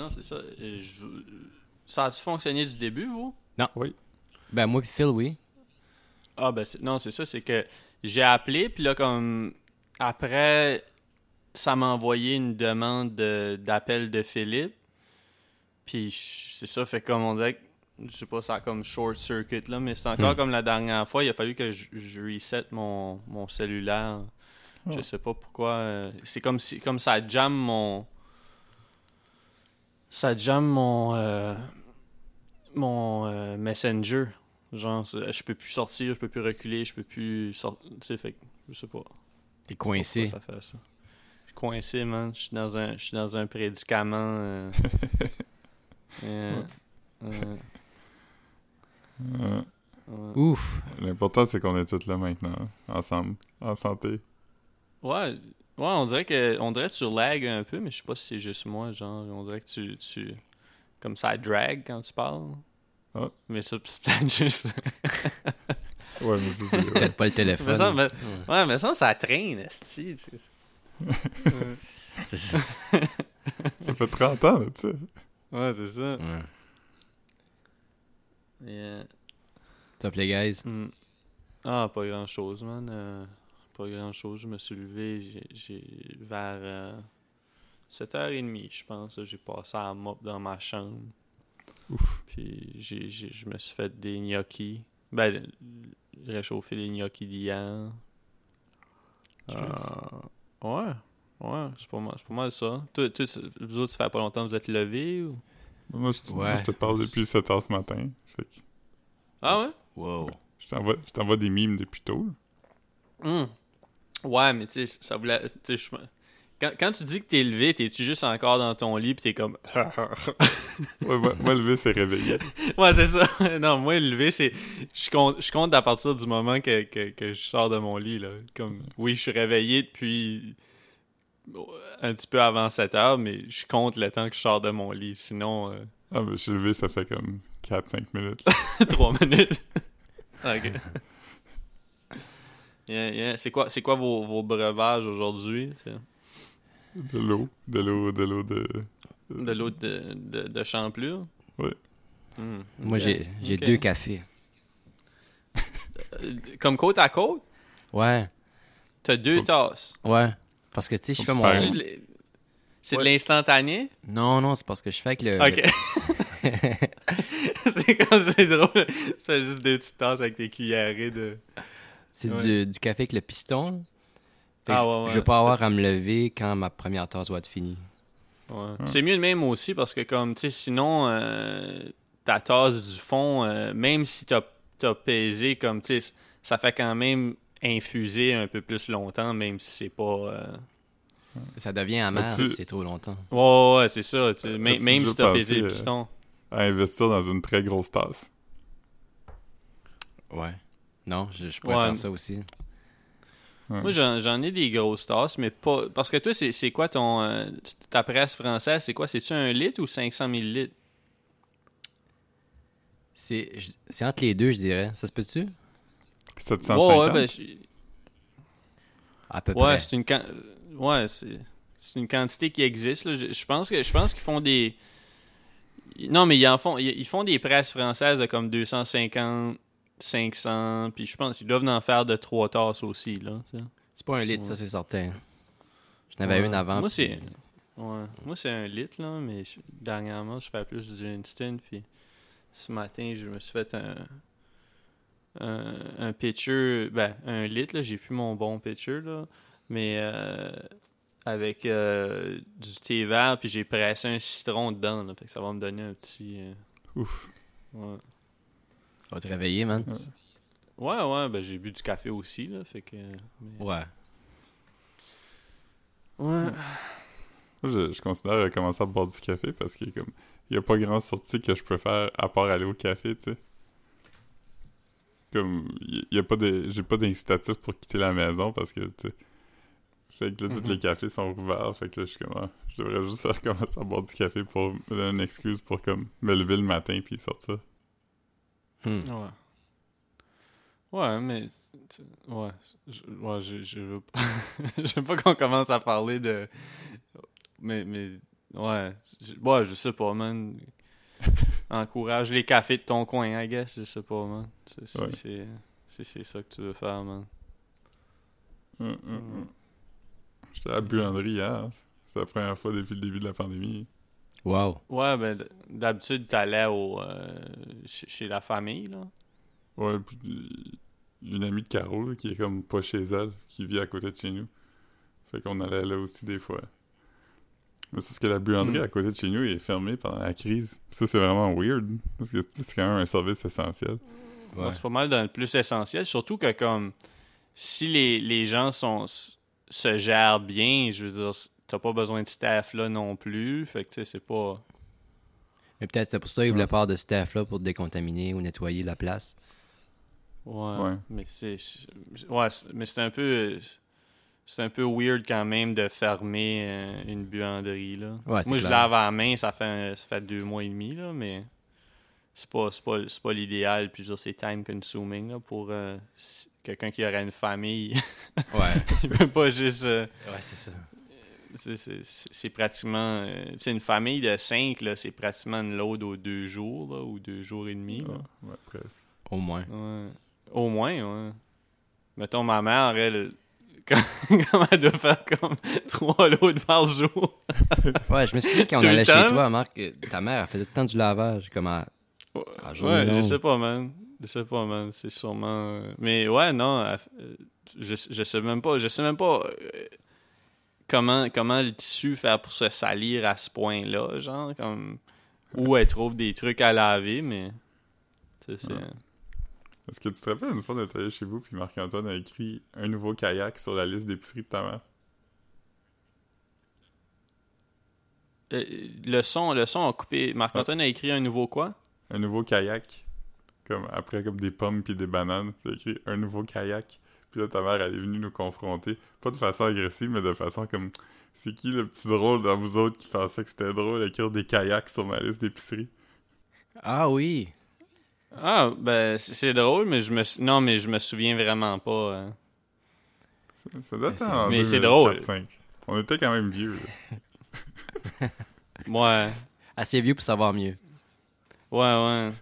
non, c'est ça. Euh, je- Ça a-tu fonctionné du début, vous? Ben, moi puis Phil, oui. Ah, ben, c'est- non, c'est ça, c'est que j'ai appelé, puis là, comme. Après, ça m'a envoyé une demande de- d'appel de, Philippe. Puis c'est ça, fait comme on dirait que. Je sais pas, ça a comme short circuit là, mais c'est encore Hmm. comme la dernière fois. Il a fallu que je, je reset mon, mon cellulaire. Je Oh. sais pas pourquoi. euh, c'est comme si comme ça jamme mon. Ça jamme mon. euh, mon euh, Messenger. Genre, je peux plus sortir, je peux plus reculer, je peux plus sortir. Tu sais, fait je sais pas. T'es coincé. ça fait ça? Je suis coincé, man. Je suis dans un, je suis dans un prédicament. euh, euh, euh, Euh, ouais. Ouf. L'important, c'est qu'on est tous là maintenant, ensemble, en santé. Ouais, ouais, on dirait que on dirait que tu lag un peu, mais je sais pas si c'est juste moi, genre on dirait que tu, tu comme ça drag quand tu parles. Ah. Mais ça c'est peut-être juste. Ouais, mais ça, c'est... ouais. Peut-être pas le mais téléphone. ça, mais- ouais, mais ça ça traîne, esti. C'est ça. ça fait 30 ans, tu sais. Ouais, c'est ça. Ouais. Yeah. Top les guys? Hmm. Ah, pas grand chose, man. Euh, pas grand chose. Je me suis levé j'ai- vers euh, 7h30, je pense. J'ai passé à la mop dans ma chambre. Puis j'ai, je me suis fait des gnocchis. Ben, j'ai réchauffé les gnocchis d'hier. Euh, ouais, ouais, c'est pas mal, c'est pas mal ça. Toi, vous autres, ça fait pas longtemps que vous êtes levés ou... Moi, je, moi, te parle depuis 7 h ce matin. Fait que Ah ouais? Wow. je t'envoie, je t'envoie des mimes depuis tôt. Ouais, mais tu sais, ça voulait. Quand, quand tu dis que t'es levé, t'es-tu juste encore dans ton lit pis t'es comme. Ouais, moi, moi, lever, c'est réveillé. ouais, c'est ça. non, moi, lever, c'est. Je compte, je compte à partir du moment que, que, que je sors de mon lit, là. Comme, oui, je suis réveillé depuis. un petit peu avant 7 heures, mais je compte le temps que je sors de mon lit. Sinon, Ah, mais je suis levé, ça fait comme 4-5 minutes. 3 minutes. ok. Yeah, yeah. C'est quoi, c'est quoi vos, vos breuvages aujourd'hui? De l'eau, de l'eau, de l'eau de... De l'eau de, de, de champlure? Ouais. Hmm, Moi, j'ai j'ai deux cafés. Euh, Comme côte à côte, Ouais. t'as deux tasses? Ouais. Parce que, tu sais, je fais mon... C'est de l- c'est de Ouais. l'instantané? Non, non, c'est parce que je fais avec le... Ok. c'est comme c'est drôle. C'est juste des petites tasses avec des cuillerées de. C'est Ouais. du, du café avec le piston. Ah, je- ouais, ouais. Je vais pas avoir à me lever quand ma première tasse va être finie. Ouais. C'est mieux de même aussi parce que, comme, tu sais, sinon, euh, ta tasse du fond, euh, même si t'as as pesé, comme, tu sais, ça fait quand même infuser un peu plus longtemps, même si c'est pas. euh, Ça devient amer si c'est trop longtemps. Ouais, ouais, ouais, c'est ça. tu. Même- si t'as pesé le piston. À investir dans une très grosse tasse. Ouais. Non, je, je pourrais Ouais. faire ça aussi. Ouais. Moi, j'en j'en ai des grosses tasses, mais pas. Parce que toi, c'est c'est quoi ton. euh, ta presse française, c'est quoi? C'est-tu un litre ou 500 millilitres C'est je- c'est entre les deux, je dirais. Ça se peut-tu? 750. Ouais, ouais, ben, je- À peu ouais, près. c'est une. Ouais, c'est. C'est une quantité qui existe. là. Je, je pense que je pense qu'ils font des. Non, mais ils en font. Ils, ils font des presses françaises de comme 250, 500, puis je pense qu'ils doivent en faire de trois tasses aussi, là. C'est pas un litre, ça, c'est certain. J'en avais Ouais. une avant. Moi, puis- c'est. Ouais. Moi, c'est un litre, là, mais je- dernièrement, je fais plus du instant, puis ce matin, je me suis fait un. Un, un pitcher, ben, un litre, là, j'ai plus mon bon pitcher, là, mais euh, avec euh, du thé vert, puis j'ai pressé un citron dedans, là, fait que ça va me donner un petit. euh, Ouf. ouais. On va te réveiller, man. ouais, ouais, ben, j'ai bu du café aussi, là, fait que. mais- Ouais. Ouais. Moi, je, je considère commencer à boire du café parce qu'il y a comme... Y a pas grand sortie que je peux faire à part aller au café, tu sais. Comme, il y a pas de... J'ai pas d'incitatif pour quitter la maison parce que, tu sais... Fait que là, tous Mhm. les cafés sont ouverts, fait que là, je suis comme... ah, je devrais juste recommencer à boire du café pour me donner une excuse pour, comme, me lever le matin puis sortir. Hmm. Ouais. Ouais, mais. Ouais. Je, ouais, je, je veux pas. je veux pas qu'on commence à parler de. Mais, mais Ouais, je, ouais, je sais pas, man. Encourage les cafés de ton coin, I guess, je sais pas, man. C'est c'est- Ouais. ça que tu veux faire, man. Hum, hum. J'étais à la buanderie hier. C'est la première fois depuis le début de la pandémie. Wow. Ouais, ben d- d'habitude, t'allais au euh, chez, chez la famille, là. Ouais, puis euh, une amie de Caro là, qui est comme pas chez elle, qui vit à côté de chez nous. Fait qu'on allait là aussi des fois. Mais c'est ce que la buanderie Mm. à côté de chez nous est fermée pendant la crise. Ça, c'est vraiment weird. Parce que c'est quand même un service essentiel. Ouais. Ouais, c'est pas mal dans le plus essentiel. Surtout que, comme, si les, les gens sont se gèrent bien, je veux dire, t'as pas besoin de staff là non plus. Fait que, tu sais, c'est pas. Mais peut-être c'est pour ça qu'ils voulaient pas avoir de staff là pour décontaminer ou nettoyer la place. Ouais. Ouais. Mais c'est. Ouais, mais c'est un peu. C'est un peu weird quand même de fermer euh, une buanderie, là. Ouais, c'est Moi, je lave à la main, ça fait, ça fait deux mois et demi, là, mais c'est pas, c'est pas, c'est pas l'idéal. Puis, c'est time consuming, là, pour euh, quelqu'un qui aurait une famille. Ouais. Il peut pas juste. euh, ouais, c'est ça. C'est- c'est- c'est pratiquement. euh, tu sais, une famille de cinq, là, c'est pratiquement une load aux deux jours, là, ou deux jours et demi. là. Ouais, ouais, presque. Au moins. Ouais. Au moins, ouais. Mettons, ma mère, elle, quand elle doit faire comme trois loads par jour? Ouais, je me souviens quand on allait chez toi, Marc, ta mère, elle faisait tout le temps du lavage. Comme à... Ah, ouais, je sais pas, man. Je sais pas, man. C'est sûrement. euh, Mais ouais, non. elle- euh, Je, je sais même pas. Je sais même pas comment, comment le tissu faire pour se salir à ce point-là, genre. Comme. Où elle trouve des trucs à laver, mais. Ouais. Est-ce que tu te rappelles une fois d'être allé chez vous puis Marc-Antoine a écrit un nouveau kayak sur la liste d'épicerie de ta mère? Euh, le son, le son a coupé. Marc-Antoine a écrit un nouveau quoi? Un nouveau kayak. Comme après comme des pommes puis des bananes. Puis il a écrit un nouveau kayak. Puis là ta mère elle est venue nous confronter. Pas de façon agressive, mais de façon comme c'est qui le petit drôle dans vous autres qui pensait que c'était drôle d'écrire des kayaks sur ma liste d'épicerie? Ah oui. Ah, ben, c'est drôle, mais je me. sou- Non, mais je me souviens vraiment pas. hein. Ça, ça doit Mais être c'est- en mais c'est 2004, drôle. 5. On était quand même vieux. Ouais. Assez vieux pour savoir mieux. Ouais, ouais.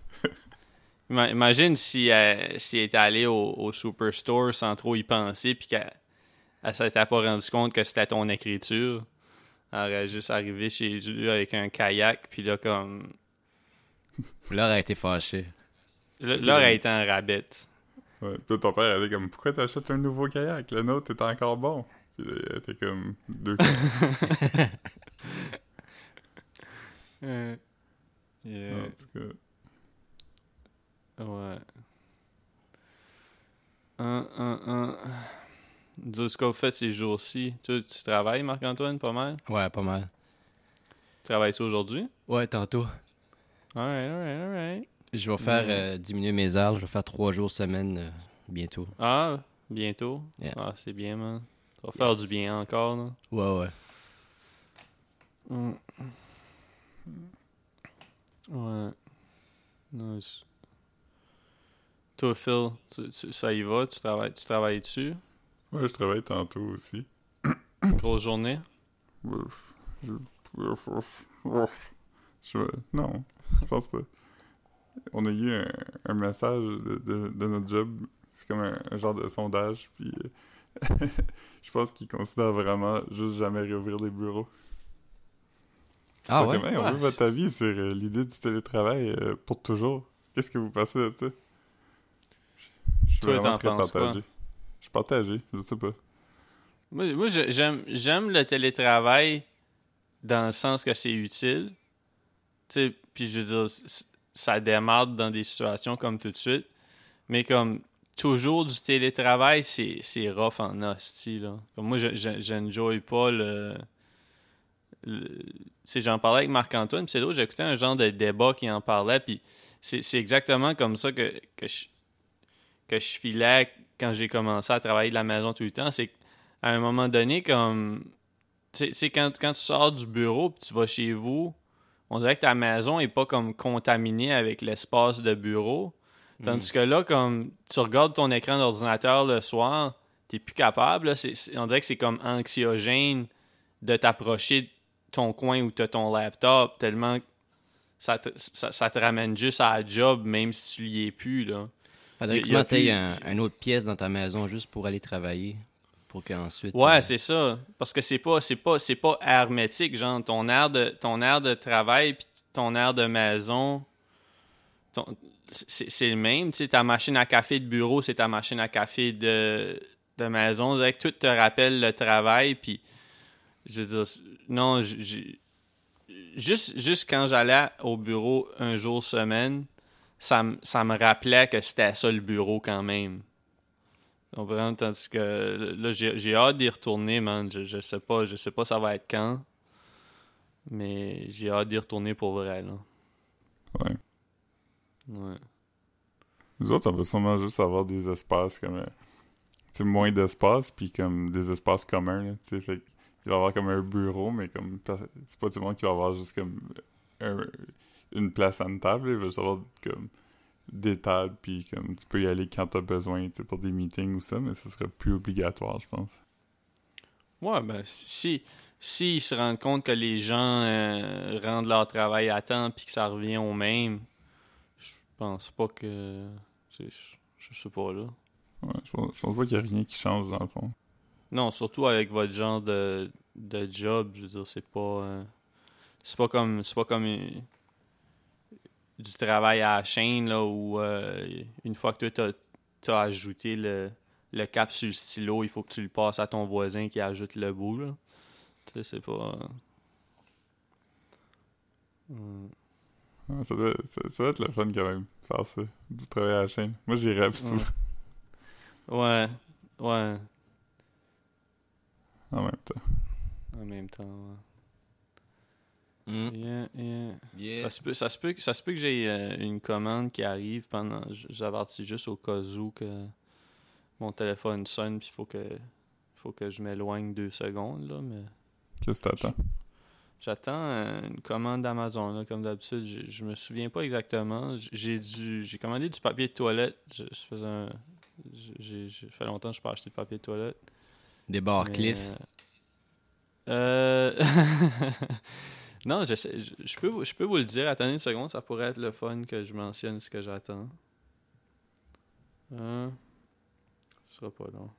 Ima- Imagine si, elle si elle était allée au, au Superstore sans trop y penser, puis qu'elle elle s'était pas rendu compte que c'était ton écriture. Elle aurait juste arrivé chez lui avec un kayak, puis là, comme. Laure a été fâchée. Là, là, elle était en rabais. Ouais. Puis là, ton père elle était comme Pourquoi t'achètes un nouveau kayak? Le nôtre est encore bon. Puis là, elle était comme deux Yeah. En tout cas. Ouais. Un, un, un. Dis ce qu'on fait ces jours-ci. Tu, tu travailles, Marc-Antoine, pas mal? Ouais, pas mal. Tu travailles-tu aujourd'hui? Ouais, tantôt. Alright, alright, alright. Je vais faire Mm. euh, diminuer mes heures. Je vais faire trois jours semaine euh, bientôt. Ah, bientôt? Yeah. Ah, c'est bien, man. Ça va faire Yes. du bien encore, là. Ouais, ouais. Mm. Ouais. Nice. Toi, Phil, tu- tu- ça y va? Tu travailles, tu travailles dessus? Ouais, je travaille tantôt aussi. Grosse journée? Je... je- Non, je pense pas. On a eu un, un message de, de- de notre job. C'est comme un, un genre de sondage. Puis euh, je pense qu'ils considèrent vraiment juste jamais réouvrir les bureaux. Ah ouais? hey, on Ouais. veut votre avis sur euh, l'idée du télétravail euh, pour toujours. Qu'est-ce que vous pensez de ça? Je suis Toi, t'en penses quoi? partagé. Je suis partagé, je sais pas. Moi, moi, j'aime, j'aime le télétravail dans le sens que c'est utile. Tu sais, puis je veux dire, ça démarre dans des situations comme tout de suite. Mais comme toujours du télétravail, c'est, c'est rough en hostie, là. Comme moi, je, pas le... le- tu sais, j'en parlais avec Marc-Antoine, puis c'est drôle, j'écoutais un genre de débat qui en parlait, puis c'est, c'est exactement comme ça que, que, je, que je filais quand j'ai commencé à travailler de la maison tout le temps. C'est à un moment donné, comme. Sais, quand, quand tu sors du bureau puis tu vas chez vous, on dirait que ta maison est pas comme contaminée avec l'espace de bureau. Tandis que là, comme tu regardes ton écran d'ordinateur le soir, t'es plus capable. là. C'est- c'est- on dirait que c'est comme anxiogène de t'approcher ton coin où tu as ton laptop, tellement que ça te, ça, ça te ramène juste à la job, même si tu y es plus. Là. Faudrait que tu un, une autre pièce dans ta maison juste pour aller travailler. Pour qu'ensuite. Ouais, euh, c'est ça. Parce que c'est pas, c'est pas, c'est pas hermétique, genre ton air de, ton air de travail puis ton air de maison, ton- c'est c'est le même. Tu sais, ta machine à café de bureau, c'est ta machine à café de, de maison. Que tout te rappelle le travail. Puis, je veux dire, non, j'ai- juste, juste quand j'allais au bureau un jour semaine, ça, me- ça me rappelait que c'était ça le bureau quand même. Comprends? Tandis que là, j'ai hâte d'y retourner, man. Je, je sais pas, je sais pas ça va être quand. Mais j'ai hâte d'y retourner pour vrai, là. Ouais. Ouais. Nous autres, on va sûrement juste avoir des espaces comme. euh, tu sais, moins d'espace, puis comme des espaces communs, là, tu sais. Fait il va y avoir comme un bureau, mais comme. C'est pas tout le monde qui va avoir juste comme. un- une place à une table, il va juste avoir comme. des tables, puis comme tu peux y aller quand t'as besoin, tu pour des meetings ou ça, mais ce serait plus obligatoire, je pense. Ouais, ben, si, si ils se rendent compte que les gens euh, rendent leur travail à temps puis que ça revient au même, je pense pas que. Je je sais pas, là. Ouais, je pense, je pense pas qu'il y a rien qui change dans le fond. Non, surtout avec votre genre de, de job, je veux dire, c'est pas. euh, c'est pas comme. C'est pas comme une- du travail à la chaîne, là, où euh, une fois que tu as, ajouté le, le cap sur le stylo, il faut que tu le passes à ton voisin qui ajoute le bout, là. Tu sais, c'est pas. Ouais, ça, doit, ça, ça doit être le fun quand même, faire ça, du travail à la chaîne. Moi, j'irais plus souvent Ouais, ouais, en même temps. en même temps. ouais. Yeah, yeah. yeah. Ça se peut, ça se peut, que- ça se peut que j'ai euh, une commande qui arrive pendant. J'avertis juste au cas où que mon téléphone sonne puis il faut que faut que je m'éloigne deux secondes là, mais Qu'est-ce que t'attends? j'attends euh, une commande d'Amazon là, comme d'habitude. Je, je me souviens pas exactement. J'ai dû j'ai commandé du papier de toilette. Je, je faisais un- j'ai fait longtemps que je pas acheté de papier de toilette. Des Mais, cliff? Euh... non, je, sais, je, je peux, vous- je peux vous le dire. Attendez une seconde, ça pourrait être le fun que je mentionne ce que j'attends. Hein? Ce sera pas long.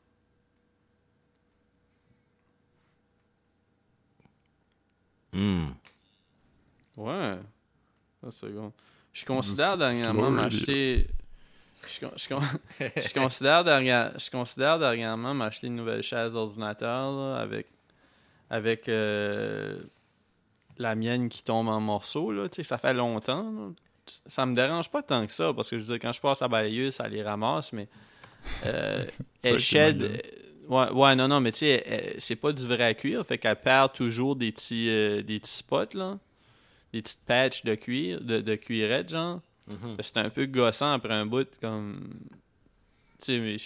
Hmm. Ouais. Une seconde. Je considère dernièrement m'acheter. Je, con- je, con- je considère derrière, je considère dernièrement m'acheter une nouvelle chaise d'ordinateur avec avec euh, la mienne qui tombe en morceaux là, ça fait longtemps. là. Ça me dérange pas tant que ça parce que je veux dire quand je passe à balayeuse, ça les ramasse mais euh, elle que shed euh, ouais, ouais non non mais tu sais c'est pas du vrai cuir fait qu'elle perd toujours des petits euh, des petits spots là des petites patches de cuir de, de cuirette genre Mhm. c'est un peu gossant après un bout, comme. Tu sais, mais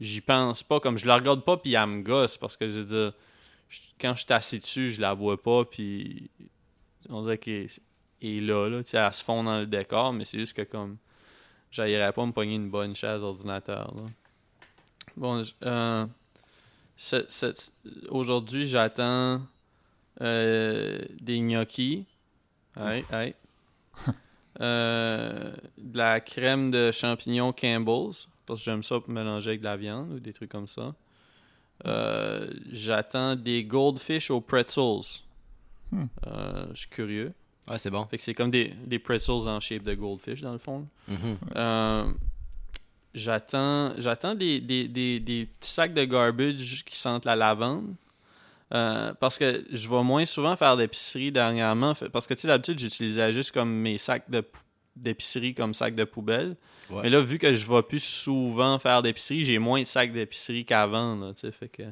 j'y pense pas, comme je la regarde pas, puis elle me gosse, parce que je veux dire, je- quand je suis assis dessus, je la vois pas, puis on dirait qu'elle est là, là, tu sais, elle se fond dans le décor, mais c'est juste que comme. J'aillerais pas me pogner une bonne chaise d'ordinateur, là. Bon, euh, aujourd'hui, j'attends euh, des gnocchis. Euh, de la crème de champignons Campbell's, parce que j'aime ça pour mélanger avec de la viande ou des trucs comme ça. Euh, J'attends des goldfish aux pretzels. Hmm. Euh, je suis curieux. Ah, c'est bon. Fait que c'est comme des, des pretzels en shape de goldfish, dans le fond. Mhm. Euh, j'attends j'attends des, des, des, des petits sacs de garbage qui sentent la lavande. Euh, parce que je vais moins souvent faire d'épicerie dernièrement. Parce que, tu sais, d'habitude, j'utilisais juste comme mes sacs de pou- d'épicerie comme sacs de poubelle. Ouais. Mais là, vu que je vais plus souvent faire d'épicerie, j'ai moins de sacs d'épicerie qu'avant, là. Fait que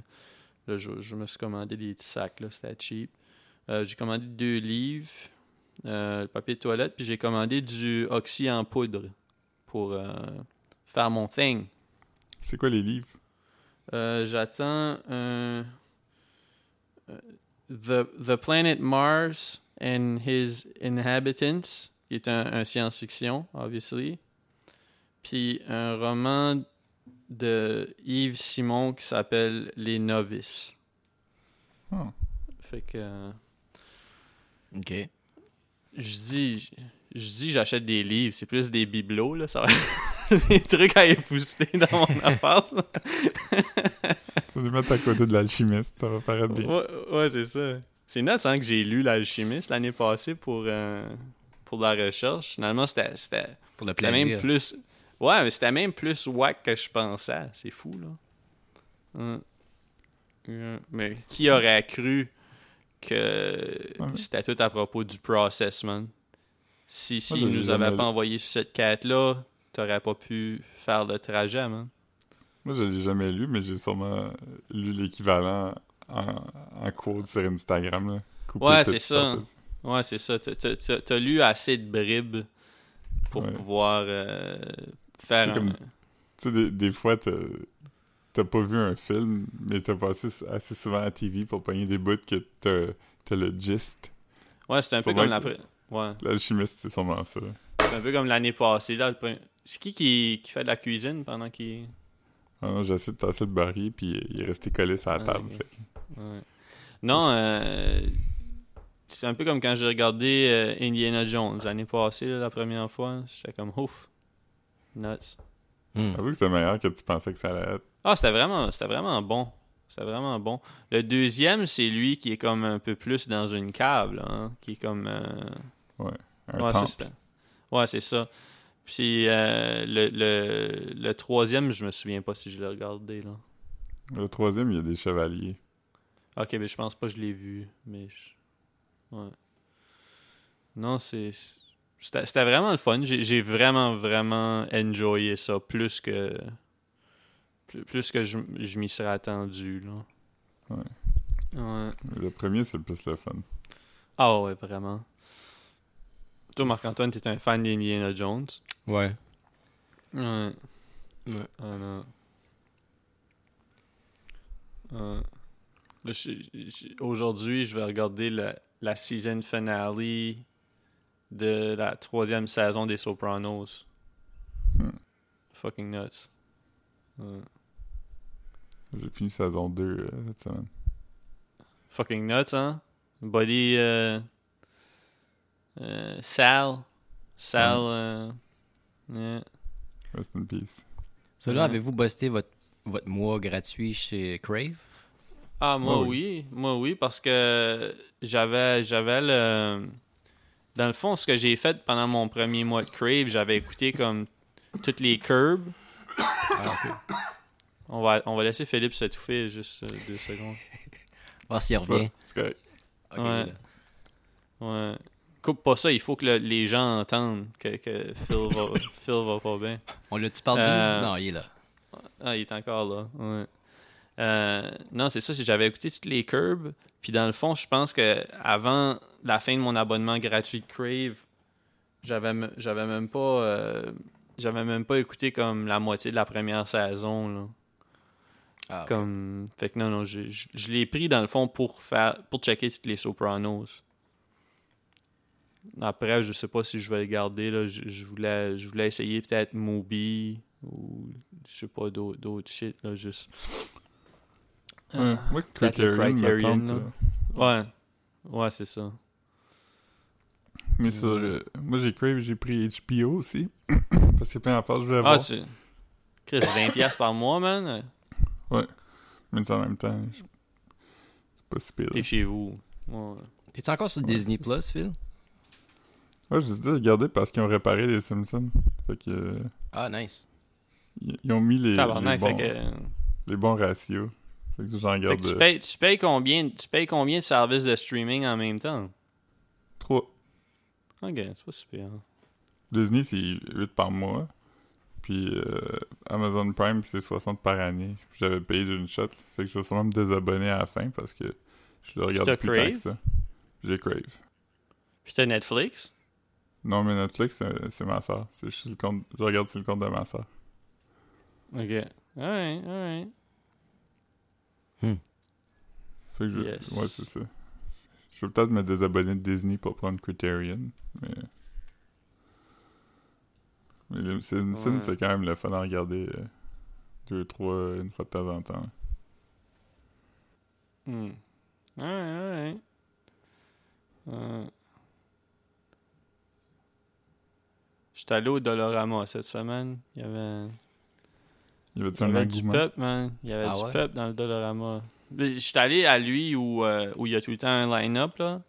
là, je, je me suis commandé des petits sacs, là. C'était cheap. Euh, j'ai commandé deux livres, euh, le papier de toilette, puis j'ai commandé du oxy en poudre pour euh, faire mon thing. C'est quoi les livres? J'attends un. The, The Planet Mars and His Inhabitants, qui est un, un science-fiction, obviously. Puis un roman de Yves Simon qui s'appelle Les Novices. Oh. Fait que. Ok. Je dis, je dis j'achète des livres, c'est plus des bibelots, là, ça va. des trucs à épousseter dans mon appart. là. Tu vas les mettre à côté de l'alchimiste, ça va paraître bien. Ouais, ouais, c'est ça. C'est net, hein, que j'ai lu L'Alchimiste l'année passée pour, euh, pour de la recherche. Finalement, c'était c'était- Pour le c'était plaisir. même plus... Ouais, mais c'était même plus whack que je pensais. C'est fou, là. Hum. Hum. Mais qui aurait cru que Ouais. c'était tout à propos du process, man? Si, si nous avait pas envoyé sur cette quête-là, t'aurais pas pu faire le trajet, man. Moi, je l'ai jamais lu, mais j'ai sûrement lu l'équivalent en, en quote sur Instagram. Là. Coupé Ouais, c'est ça. Ouais, c'est ça. T'as- lu assez de bribes pour Ouais. pouvoir euh, faire C'est un... comme- Tu sais, des, des fois, t'as t'as pas vu un film, mais t'as passé assez souvent à la TV pour pogner des bouts que t'as le gist. Ouais, c'est un peu comme la... que- pré- Ouais, L'alchimiste, c'est sûrement ça. c'est un peu comme l'année passée. là. le C'est qui, qui qui fait de la cuisine pendant qu'il... Ah essayé de tasser le baril, puis il est resté collé sur la Ah, table. Ouais. Non, euh, c'est un peu comme quand j'ai regardé euh, Indiana Jones l'année passée, là, la première fois. J'étais comme ouf. Nuts. Avoue que c'est meilleur que tu pensais que ça allait être. Ah, c'était vraiment, c'était vraiment bon. C'était vraiment bon. Le deuxième, c'est lui qui est comme un peu plus dans une cave, là, hein, qui est comme... euh, Un ouais, temple. c'est ça. Ouais, c'est ça. Puis euh, le, le, le troisième, je me souviens pas si je l'ai regardé, là. Le troisième, il y a des chevaliers. Ok, mais je pense pas que je l'ai vu, mais... je- Ouais. Non, c'est... C'était c'était vraiment le fun. J'ai j'ai vraiment, vraiment enjoyé ça, plus que... Plus, plus que je, je m'y serais attendu, là. Ouais. Ouais. Le premier, c'est le plus le fun. Ah ouais, vraiment. Toi, Marc-Antoine, t'es un fan d'Indiana Jones? Ouais. Ouais. Ouais. Ah non. Ah. Là, je- je- Aujourd'hui, je vais regarder la, la season finale de la troisième saison des Sopranos. Hmm. Fucking nuts. Ouais. J'ai fini saison 2 euh, cette semaine. Fucking nuts, hein? Body. Euh, euh, Sal. Sal. euh, yeah. Rest in peace. So là, Ouais. avez-vous busté votre, votre mois gratuit chez Crave? Ah, moi Moi, oui. Moi oui, parce que j'avais j'avais le. Dans le fond, ce que j'ai fait pendant mon premier mois de Crave, j'avais écouté comme toutes les curbs. Ah. On va, on va laisser Philippe s'étouffer juste euh, deux secondes. Voir s'il revient. c'est correct. Ok, Ouais. Coupe pas ça, il faut que le- les gens entendent que, que Phil, va, Phil va pas bien. On l'a-tu perdu? Euh, Non, il est là. Ah, il est encore là. Ouais. Euh, non, c'est ça, j'avais écouté toutes les curbs. Puis dans le fond, je pense que avant la fin de mon abonnement gratuit de Crave, j'avais même pas euh, j'avais même pas écouté comme la moitié de la première saison là. Ah. Comme fait que non non, je je l'ai pris dans le fond pour faire pour checker toutes les Sopranos. Après, je sais pas si je vais le garder là, je, je voulais je voulais essayer peut-être Moby ou je sais pas d'autres d'autres shit là juste. Ouais, moi, peut-être le Criterion, Criterion, tente, là. euh, Ouais. Ouais, c'est ça. Mais sur, euh, moi, j'ai Crave, j'ai pris HBO aussi. parce que peu importe, je voulais Ah, voir. tu. Chris, 20$ par mois, man? Mais en même temps, je- c'est pas si pire. T'es chez vous. Ouais. T'es-tu encore sur Disney Plus, Phil? Ouais, je me suis dit, regardez, parce qu'ils ont réparé les Simpsons. Fait que. euh, Ah, nice. ils, ils ont mis les, les, bons, que. les bons ratios. Fait que j'en Fait garde que tu payes, tu payes combien tu payes combien de services de streaming en même temps? trois. Ok, c'est pas super. Disney, c'est 8 par mois. Puis euh, Amazon Prime, c'est 60 par année. J'avais payé d'une shot. Fait que je vais sûrement me désabonner à la fin parce que je le regarde plus tant que ça. J'ai Crave. Puis t'as Netflix? Non, mais Netflix, c'est ma soeur. Le compte. Je regarde sur le compte de ma soeur. Ok. Alright, alright. Hmm. Fait que je... Ouais, c'est ça. Je vais peut-être me désabonner de Disney pour prendre Criterion, mais. mais le Simpsons, c'est quand même le fun à regarder euh, deux, trois, une fois de temps en temps. Hmm. Ouais, ouais, ouais. Euh... J'étais allé au Dolorama cette semaine. Il y avait il y avait il y avait du peuple, man. Il y avait Ah du ouais? peuple dans le Dolorama. Mais J'étais allé à lui où, euh, où il y a tout le temps un line-up, là.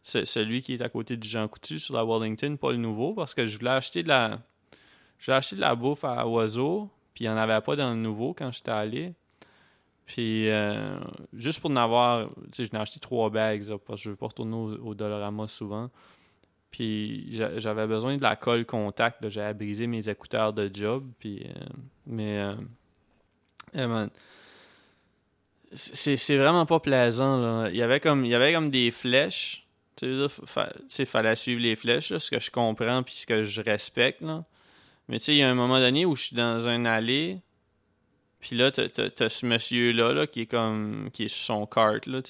C'est celui qui est à côté du Jean Coutu sur la Wellington, pas le nouveau, parce que je voulais acheter de la. Je voulais acheter de la bouffe à oiseaux, puis il n'y en avait pas dans le nouveau quand j'étais allé. Puis, euh, juste pour en avoir, tu sais, je n'ai acheté trois bags, là, parce que je ne veux pas retourner au, au Dollarama souvent. Puis, j'a- j'avais besoin de la colle contact, j'avais brisé mes écouteurs de job, puis... euh, mais... euh, eh, man, c'est vraiment pas plaisant, là. Il y avait comme, il y avait comme des flèches. Tu sais, fallait suivre les flèches, là, ce que je comprends puis ce que je respecte, là. Mais tu sais, il y a un moment donné où je suis dans un allée, puis là, t'as- ce monsieur-là, là, qui est comme, qui est sur son cart, là.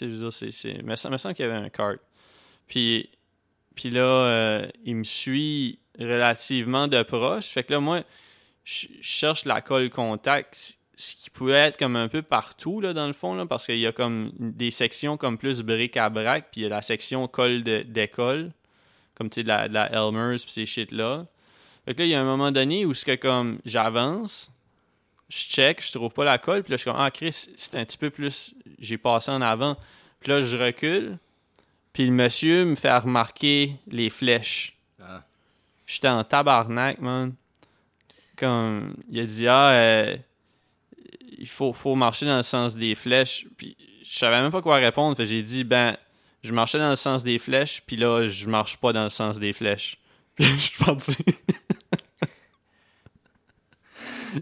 Mais ça me semble qu'il y avait un cart. Puis, puis là, euh, il me suit relativement de proche. Fait que là, moi, je cherche la colle contact, ce qui pouvait être comme un peu partout, là, dans le fond, là, parce qu'il y a comme des sections comme plus bric-à-brac, puis il y a la section colle d'école, comme, tu sais, de la, de la Elmer's, puis ces shit-là. Fait que là, il y a un moment donné où ce que, comme, j'avance, je check, je trouve pas la colle, puis là, je suis comme, ah, Chris, c'est un petit peu plus, j'ai passé en avant. Puis là, je recule, puis le monsieur me fait remarquer les flèches. Ah. J'étais en tabarnak, man. Comme, il a dit, ah, euh, il faut, faut marcher dans le sens des flèches. Puis je savais même pas quoi répondre. Fait que j'ai dit, ben, je marchais dans le sens des flèches, puis là, je marche pas dans le sens des flèches. Puis je suis parti.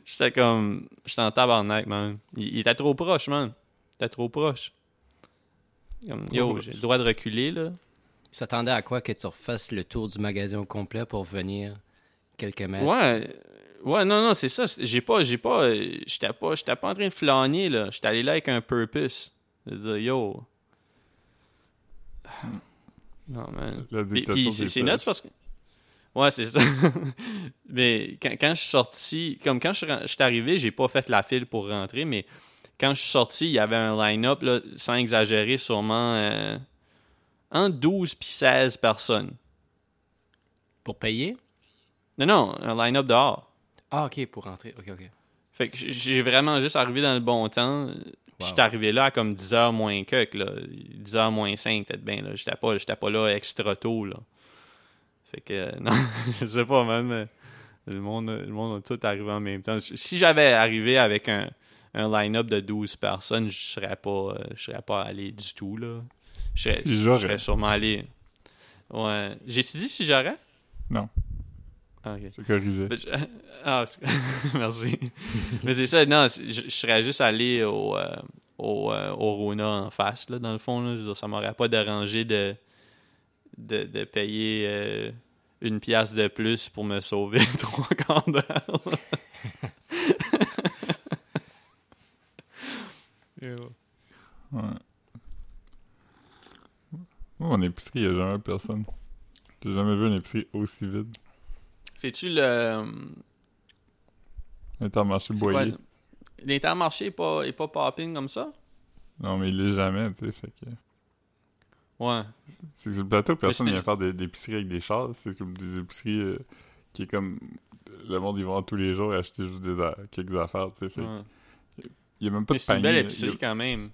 J'étais comme, j'étais en tabarnak, man. Il, il était trop proche, man. Il était trop proche. Comme, yo, j'ai le droit de reculer, là. Il s'attendait à quoi que tu refasses le tour du magasin au complet pour venir quelques mètres? Ouais. Ouais, non, non, c'est ça. J'ai pas, j'ai pas, euh, j'étais pas, j'étais pas en train de flâner, là. J'étais allé là avec un purpose. De dire, yo. Non, man. La Puis, puis c'est nuts parce que. Ouais, c'est ça. mais quand, quand je suis sorti, comme quand je je suis arrivé, j'ai pas fait la file pour rentrer, mais quand je suis sorti, il y avait un line-up, là, sans exagérer, sûrement euh, entre 12 puis 16 personnes. Pour payer? Non, non, un line-up dehors. Ah, ok, pour rentrer. Ok, ok. Fait que j'ai vraiment juste arrivé dans le bon temps. Wow. j'étais arrivé là à comme 10h moins que, là. 10h moins 5, peut-être bien, là. J'étais pas, j'étais pas là extra tôt, là. Fait que, euh, non, je sais pas, man, mais le monde, le monde a tout arrivé en même temps. Si j'avais arrivé avec un, un line-up de 12 personnes, je serais pas, euh, je serais pas allé du tout, là. Je serais, Si je serais sûrement allé. Ouais. J'ai-tu dit si j'aurais? Non. Ah, ok. Je corrigeais. Ben, je- Ah, c'est- merci. Mais c'est ça, non, c'est- je, je serais juste allé au, euh, au, euh, au Rona en face, là, dans le fond. Là. Je veux dire, ça m'aurait pas dérangé de, de, de payer euh, une pièce de plus pour me sauver trois quarts d'heure. là. Ouais. Moi, mon épicerie, il n'y a jamais personne. J'ai jamais vu une épicerie aussi vide. C'est-tu le. Intermarché c'est quoi, Boyer. L'intermarché est pas, est pas popping comme ça? Non, mais il l'est jamais, tu sais. Fait que... Ouais. C'est que sur le plateau, personne vient faire des, des épiceries avec des chars. C'est comme des épiceries euh, qui est comme. Le monde, ils vont tous les jours acheter juste des a- quelques affaires, tu sais. Fait que ouais. Il y a même pas Mais de c'est une panier. belle a- épicerie quand même.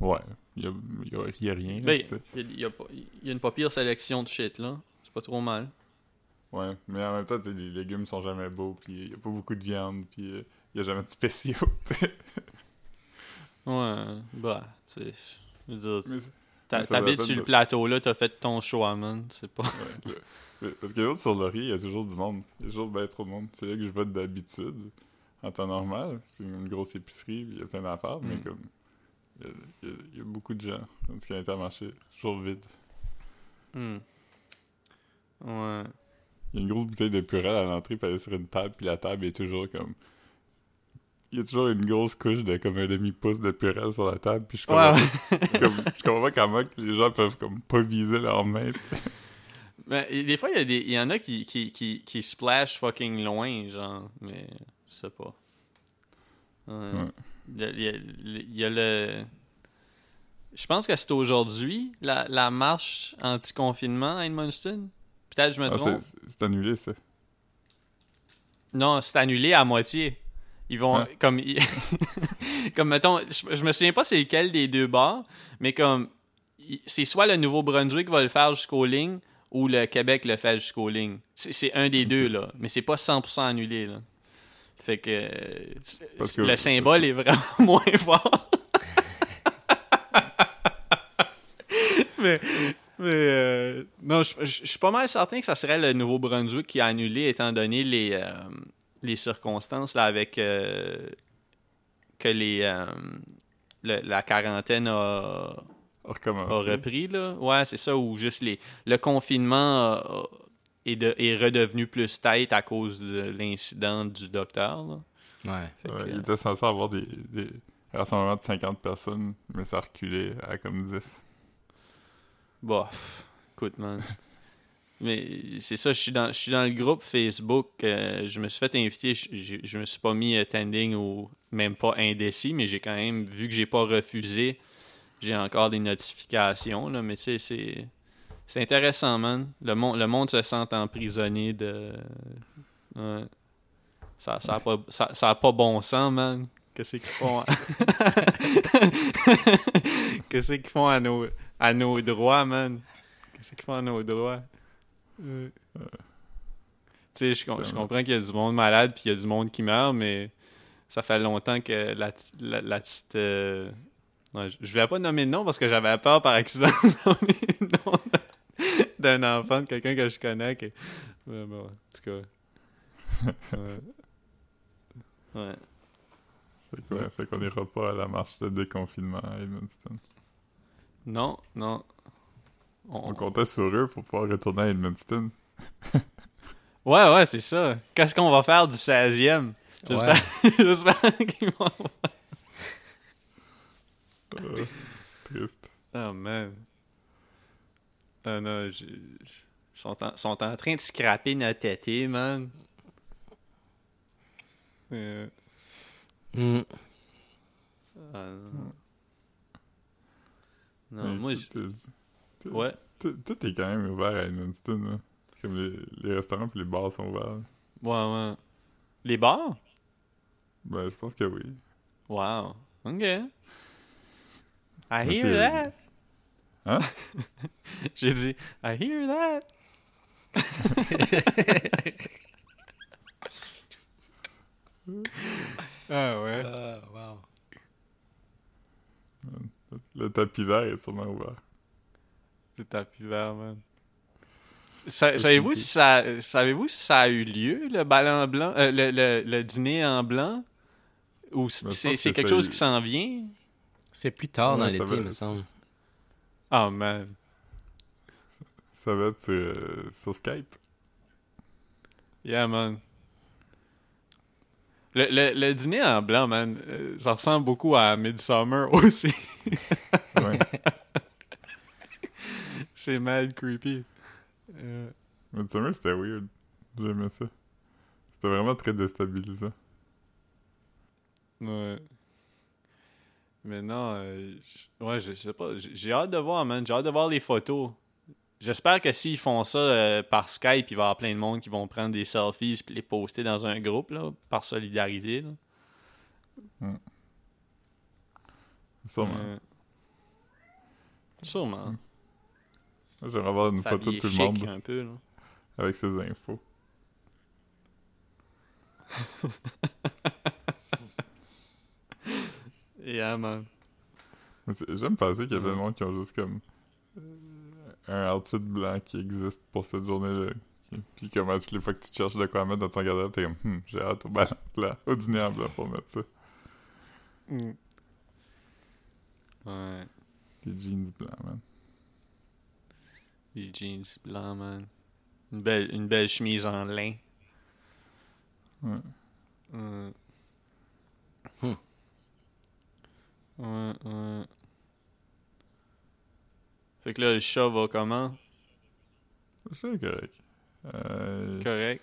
Ouais. Il y a, rien. Ben. Il y, a- y y une pas pire sélection de shit, là. C'est pas trop mal. Ouais, mais en même temps, les légumes sont jamais beaux, puis il y a pas beaucoup de viande, puis euh, il y a jamais de spéciaux. Ouais, bah, tu sais, t'habites sur de- le plateau, là, t'as fait ton choix, man. C'est pas... ouais, le- le- parce que l'autre sur Laurier, il y a toujours du monde. Il y a toujours bien trop de monde. C'est là que je vais d'habitude. En temps normal, c'est une grosse épicerie, il y a plein d'affaires, mais Mm. comme. Il y, a, il y beaucoup de gens. Tandis qu'à l'intermarché, c'est toujours vide. Hmm. Ouais. Il y a une grosse bouteille de purée à l'entrée, puis elle est sur une table, puis la table est toujours comme. Il y a toujours une grosse couche de comme un demi-pouce de purée sur la table, puis je comprends, ouais. comme, je comprends pas comment les gens peuvent comme pas viser mains. Mais et des fois, il y, a des- il y en a qui, qui, qui, qui splash fucking loin, genre, mais je sais pas. Ouais. Ouais. Il y a, il y le... Je pense que c'est aujourd'hui, la, la marche anti-confinement à Edmundston. Peut-être je me Ah, trompe. c'est- annulé, ça. Non, c'est annulé à moitié. Ils vont, Hein? comme, comme mettons, je, je me souviens pas c'est lequel des deux bars, mais comme, c'est soit le Nouveau-Brunswick va le faire jusqu'aux lignes, ou le Québec le fait jusqu'aux lignes. C'est c'est un des deux, là. Mais c'est pas 100% annulé, là. Fait que, euh, Parce que- le symbole est vraiment moins fort. mais, mais euh, non, je, je- je suis pas mal certain que ça serait le Nouveau-Brunswick qui a annulé, étant donné les, euh, les circonstances là, avec euh, que les, euh, le- la quarantaine a, a repris. Là. Ouais, c'est ça, ou juste les, le confinement a- est, de- est redevenu plus tête à cause de l'incident du docteur. là. Ouais. Fait Ouais, que, il était censé avoir des, des rassemblements de 50 personnes, mais ça a reculé à comme 10. Bof, écoute, man. Mais c'est ça, je suis dans, je suis dans le groupe Facebook. euh, je me suis fait inviter. Je, je, je me suis pas mis attending ou même pas indécis, mais j'ai quand même, vu que j'ai pas refusé, j'ai encore des notifications. Là, mais tu sais, c'est. C'est intéressant, man. Le, monde le monde se sent emprisonné de. Ouais. Ça, ça, a pas, ça, ça a pas bon sens, man. Qu'est-ce qu'ils font? à- Qu'est-ce qu'ils font à nos, à nos droits, man? Qu'est-ce qu'ils font à nos droits? Euh. Tu sais, je, je comprends qu'il y a du monde malade puis il y a du monde qui meurt, mais ça fait longtemps que la, la, la petite. euh, je, je vais pas nommer de nom parce que j'avais peur par accident de nommer le nom d'un enfant, de quelqu'un que je connais. Qui... Ouais, bon, en tout cas. Ouais. Ouais. Fait ouais, qu'on ira pas à la marche de déconfinement à Edmundston. Non, non. On- On comptait sur eux pour pouvoir retourner à Edmundston. Ouais, ouais, c'est ça. Qu'est-ce qu'on va faire du 16e? J'espère j'espère qu'ils vont. Euh, triste. Oh man. Ah non, j'ai- ils sont en, sont en train de scraper notre été, man. Euh, ah non. Non, Mais moi, tout, je- tout- tout- ouais. tout, tout est quand même ouvert à Edmundston. Là. Comme les, les restaurants et les bars sont ouverts. Ouais, ouais. Les bars? Ben, je pense que oui. Wow. OK. I Mais hear that. Hein? J'ai dit, I hear that. ah ouais. Ah, wow. Le tapis vert est sûrement ouvert. Le tapis vert, man. Sa- Savez-vous si ça, savez-vous si ça a eu lieu, le ballon blanc, euh, le, le, le dîner en blanc? Ou c'est que quelque chose qui s'en vient? C'est plus tard dans Ouais, l'été, va- me semble. Oh man. Ça va être sur, euh, sur Skype? Yeah, man. Le, le, le dîner en blanc, man, euh, ça ressemble beaucoup à Midsummer aussi. Ouais. c'est mal creepy. Euh, Midsummer, c'était weird. J'aimais ça. C'était vraiment très déstabilisant. ouais. Mais non, euh, ouais, je sais pas. J'ai hâte de voir, man. J'ai hâte de voir les photos. J'espère que s'ils font ça euh, par Skype, il va y avoir plein de monde qui vont prendre des selfies et les poster dans un groupe, là, par solidarité. Là. Sûrement. Euh, sûrement. Moi, J'aimerais avoir une photo de tout le monde un peu, là. avec ses infos. Yeah, man. J'aime penser qu'il y a plein de Ouais. monde qui ont juste comme euh, un outfit blanc qui existe pour cette journée-là. Puis comme à toutes les fois que tu cherches de quoi mettre dans ton garde-robe, t'es comme Hum, j'ai hâte au ballon blanc, au dîner en blanc pour mettre ça. Ouais. Des jeans blancs, man. Des jeans blancs, man. Une belle, une belle chemise en lin. Ouais. Ouais. Hmm. Ouais, ouais. Fait que là, le chat va comment? C'est correct. Euh, Correct.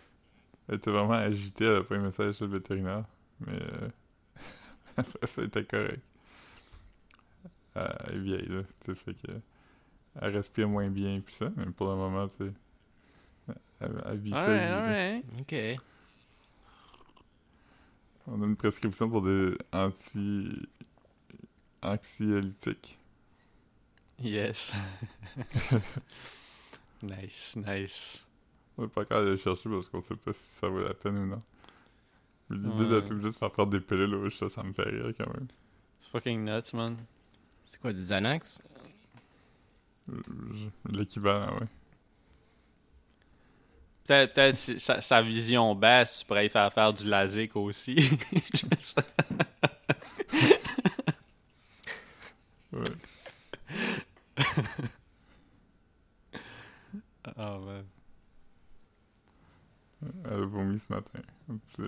elle était vraiment agitée à la fin du message chez le vétérinaire, mais euh, après ça, elle était correct. Euh, elle est vieille, là, tu sais, fait que elle respire moins bien pis ça, mais pour le moment, tu sais, elle, elle vit sa vie, Alright, là. alright. OK. On a une prescription pour des anti... anxiolytiques. Yes. nice, nice. On n'est pas encore allé le chercher parce qu'on sait pas si ça vaut la peine ou non. Mais L'idée Ouais. d'être obligé de faire prendre des pilules ça, ça me fait rire quand même. C'est fucking nuts, man. C'est quoi, du Xanax? Euh, L'équivalent, ouais. Peut-être peut sa, sa vision basse, tu pourrais y faire faire du LASIK aussi. Je sais. ouais. oh man. Elle a vomi ce matin. Un petit,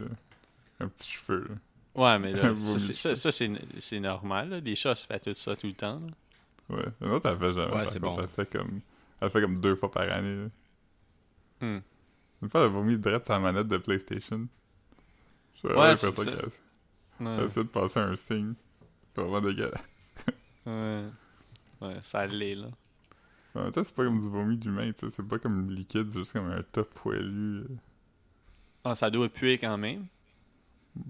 un petit cheveu, là. Ouais, mais là, ça, c'est- ça, normal. Là. Les chats, ça fait tout ça tout le temps. là. Ouais. Autre, elle fait jamais. Ouais, c'est bon. Elle fait comme... Elle fait comme deux fois par année, là. Hmm. Une fois, elle a vomi direct sur la manette de PlayStation. J'ai Ouais, c'est l'impression ça. qu'elle elle Ouais. essaie de passer un signe. C'est vraiment dégueulasse. Ouais. Ouais, ça l'est, là. En même temps, c'est pas comme du vomi d'humain, tu sais. C'est pas comme liquide, c'est juste comme un tas poilu. là. Ah, ça doit puer quand même.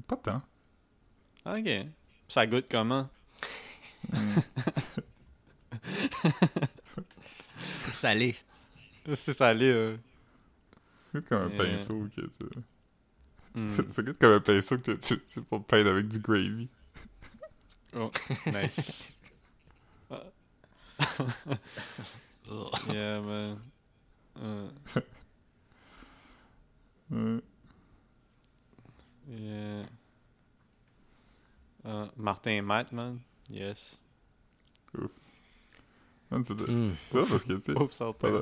Pas tant. Ok. Ça goûte comment? Salé. C'est salé, euh. C'est goûte comme un Euh. pinceau que tu... Hmm. Ça goûte comme un pinceau que tu, tu, tu pour le peindre avec du gravy. Oh, nice. yeah, man. Uh, Ouais. yeah. Uh, Martin Matt, man? Yes. Man, c'est de- Hmm. c'est ça parce que, tu sais, Oups, ça pendant,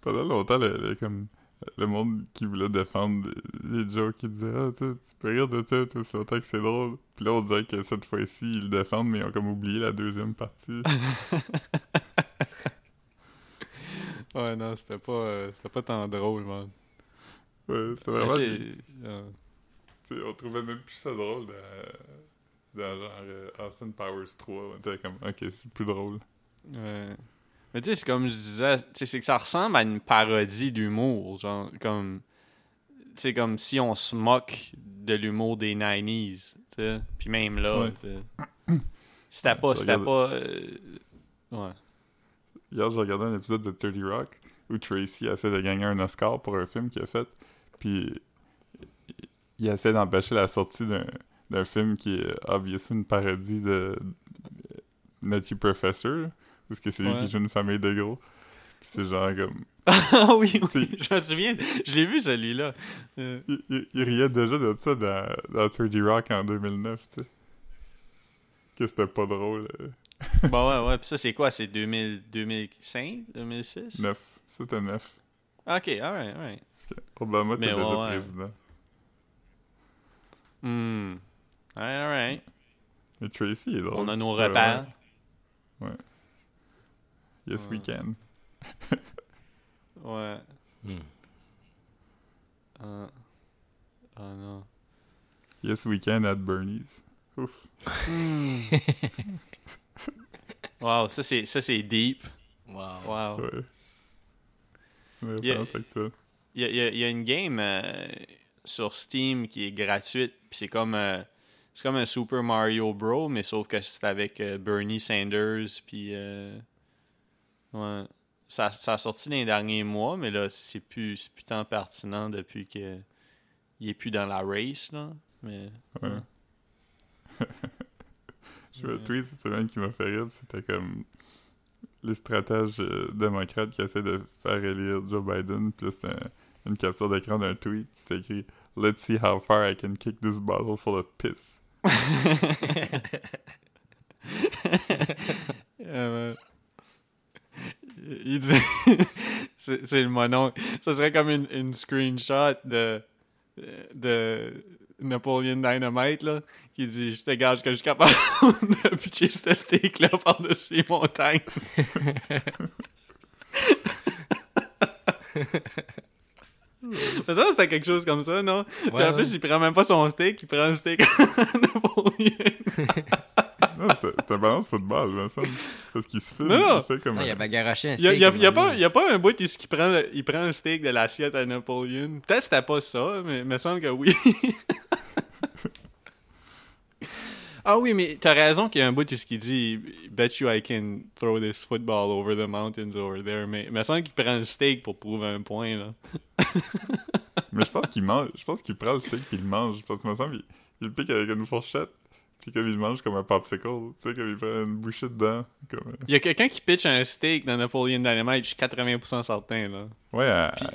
pendant longtemps, le, le- monde qui voulait défendre les jokes, qui disait Ah, tu peux rire de ça, tout ça, longtemps que c'est drôle. Puis là, on dirait que cette fois-ci, ils le défendent, mais ils ont comme oublié la deuxième partie. Ouais, non, c'était pas, euh, c'était pas tant drôle, man. ouais, c'est Mais vraiment. euh, on trouvait même plus ça drôle dans, dans genre euh, Austin Powers 3. On était comme, ok, c'est plus drôle. Ouais. Mais tu sais, c'est comme je disais, c'est que ça ressemble à une parodie d'humour. Genre, comme. Tu sais, comme si on se moque de l'humour des 90s. Tu sais. Puis même là, Ouais. C'était pas. C'était pas. euh, Ouais. Hier, j'ai regardé un épisode de 30 Rock où Tracy essaie de gagner un Oscar pour un film qu'il a fait. Puis il essaie d'empêcher la sortie d'un d'un film qui est obviously une parodie de Nutty Professor. Parce que c'est lui Ouais. qui joue une famille de gros. Puis c'est genre comme. Ah oui, je me souviens. Je l'ai vu celui-là. Euh, Il, il- il riait déjà de ça dans, dans 30 Rock en 2009, tu sais. Que c'était pas drôle. euh, bon, ouais, ouais. Puis ça, c'est quoi? C'est 2000, 2005 2006 neuf. Ça, c'était neuf. Ok, alright, alright. Parce que Obama était ouais, déjà ouais. président. Hmm. Alright, alright. Et Tracy est drôle. On a nos Ouais, Yes, we Ouais. can. Ouais. Hmm. Ah. Ah non. Yes, we can at Bernie's. Ouf. Wow, ça c'est ça c'est deep. Wow. Wow. Ouais. Il y a, il y a- il y a une game euh, sur Steam qui est gratuite, puis c'est comme euh, c'est comme un Super Mario Bros, mais sauf que c'est avec euh, Bernie Sanders, puis euh, ouais. Ça, ça a sorti dans les derniers mois, mais là c'est plus c'est plus tant pertinent depuis que il est plus dans la race là. Mais Ouais. Je veux un tweet cette semaine qui m'a fait rire, c'était comme les stratèges euh, démocrates qui essaient de faire élire Joe Biden, c'était un- une capture d'écran d'un tweet, puis c'était écrit « Let's see how far I can kick this bottle full of piss il dit c'est le monon ça serait comme une, une screenshot de de Napoleon Dynamite là qui dit je te gage que je suis capable de pitcher ce steak là par-dessus les montagnes Mais ça, c'était quelque chose comme ça, non? Puis en plus, ouais. il prend même pas son steak, il prend un steak Napoléon. ». Non, c'était c'était un ballon de football, me semble. Parce qu'il se filme, Non, non. il fait comme... Ah, il a garoché un Il y a, steak. y a- à un y a pas, donné. y a pas un bout où il prend, le- il prend un steak de l'assiette à Napoléon. Peut-être que c'était pas ça, mais il me semble que oui. Ah oui, mais t'as raison qu'il y a un bout de ce qu'il dit. Bet you I can throw this football over the mountains over there. Mais il me semble qu'il prend le steak pour prouver un point, là. Mais je pense qu'il mange. Je pense qu'il prend le steak puis il le mange. Parce que me semble qu'il il le pique avec une fourchette. Puis comme il mange comme un popsicle. Tu sais, comme il prend une bouchée dedans. Comme... euh, Il y a quelqu'un qui pitch un steak dans Napoleon Dynamite, je suis 80% certain, là. Ouais, euh, Puis-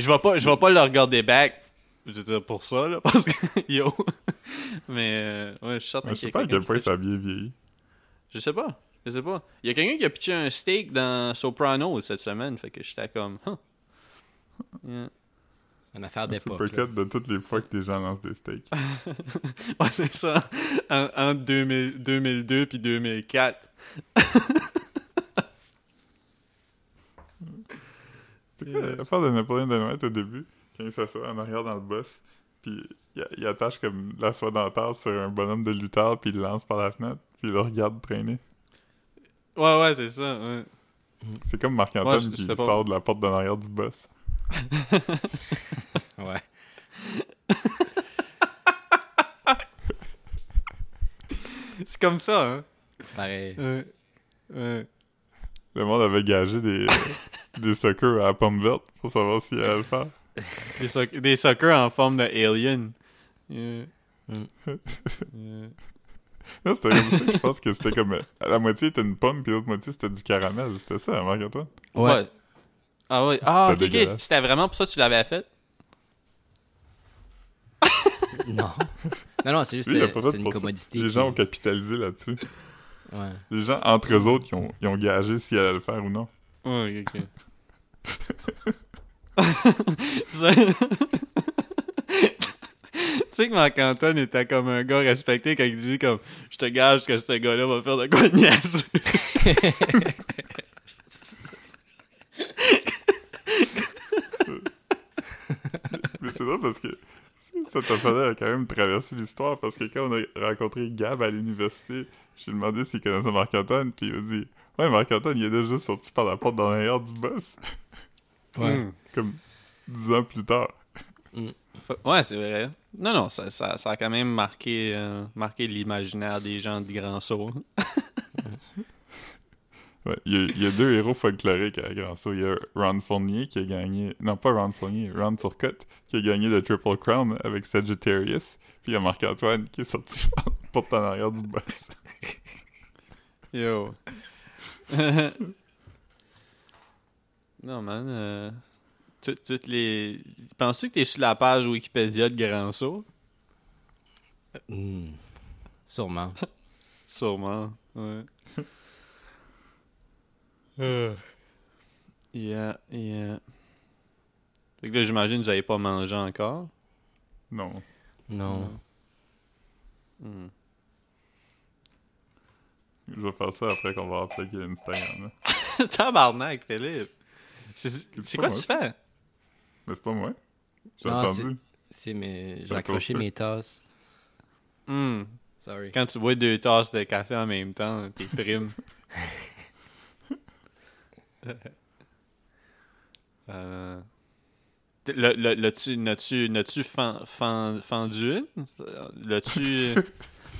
Je vais pas, je vais pas le regarder back, je veux dire, pour ça, là, parce que, yo. Mais, euh, ouais, je suis certain je sais pas à quelqu'un quel qui point pitch- ça a bien vieilli. Je sais pas. Je sais pas. Il y a quelqu'un qui a pitché un steak dans Sopranos cette semaine, fait que j'étais comme, huh. Yeah. Une affaire d'époque. pas là. cut de toutes les fois que les gens lancent des steaks. Ouais, c'est ça. En- entre 2000 2002 puis 2004. C'est quoi l'affaire de Napoléon Dynamite au début, quand il s'assoit en arrière dans le boss, puis il, il attache comme de la soie dentaire sur un bonhomme de lutteur, puis il le lance par la fenêtre, puis il le regarde traîner. Ouais, ouais, c'est ça. Ouais. C'est comme Marc-Antoine Ouais, qui pas- sort de la porte d'en arrière du boss. Ouais. C'est comme ça, hein. Pareil. Le monde avait gagé des, des suckers à la pomme verte pour savoir s'il allait le faire. Des, soc- des suckers en forme de alien. Yeah. Mm. Yeah. C'était comme ça je pense que c'était comme... À la moitié était une pomme, puis l'autre moitié c'était du caramel. C'était ça, hein, Marc-Antoine? Ouais. Ah ouais. Ah, ok, C'était ok. C'était vraiment pour ça que tu l'avais fait? Non. Non, non, c'est juste Lui, euh, une commodité. Les qui- gens ont capitalisé là-dessus. Ouais. Les gens, entre eux autres, ils ont, ils ont gagé s'ils allaient le faire ou non. Ouais, ok, ok. Je- tu sais que Marc-Antoine était comme un gars respecté quand il dit comme je te gage que ce gars-là va faire de quoi de Mais c'est drôle parce que cette affaire a quand même traversé l'histoire parce que quand on a rencontré Gab à l'université, je lui ai demandé s'il connaissait Marc-Antoine, puis il a dit Ouais, Marc-Antoine, il est déjà sorti par la porte dans l'arrière du boss, Ouais. Hmm. comme dix ans plus tard. Fa- Ouais, c'est vrai. Non, non, ça, ça, ça a quand même marqué, euh, marqué l'imaginaire des gens de Grand Saut. Ouais, il, y a, il y a deux héros folkloriques à Grand Saut. Il y a Ron Fournier qui a gagné. Non, pas Ron Fournier, Ron Turcotte qui a gagné le Triple Crown avec Sagittarius. Puis il y a Marc-Antoine qui est sorti porte en arrière du boss. Yo. non, man. euh, tout- toutes les. Penses-tu que t'es sur la page Wikipédia de Grand Saut? Hmm. Sûrement. Sûrement. Ouais. Euh. Yeah, yeah. Fait que là, j'imagine que vous avez pas mangé encore? Non. Non. Hmm. Je vais faire ça après qu'on va appliquer l'Instagram. là. Tabarnak, Philippe. C'est quoi moi, tu fais? Mais c'est pas moi. J'ai entendu. C'est mes... J'ai accroché mes tasses. Hmm. Sorry. Quand tu bois deux tasses de café en même temps, t'es prime. euh... Le, le, l'as-tu, n'as-tu, n'as-tu fen- fen- fendu une? L'as-tu...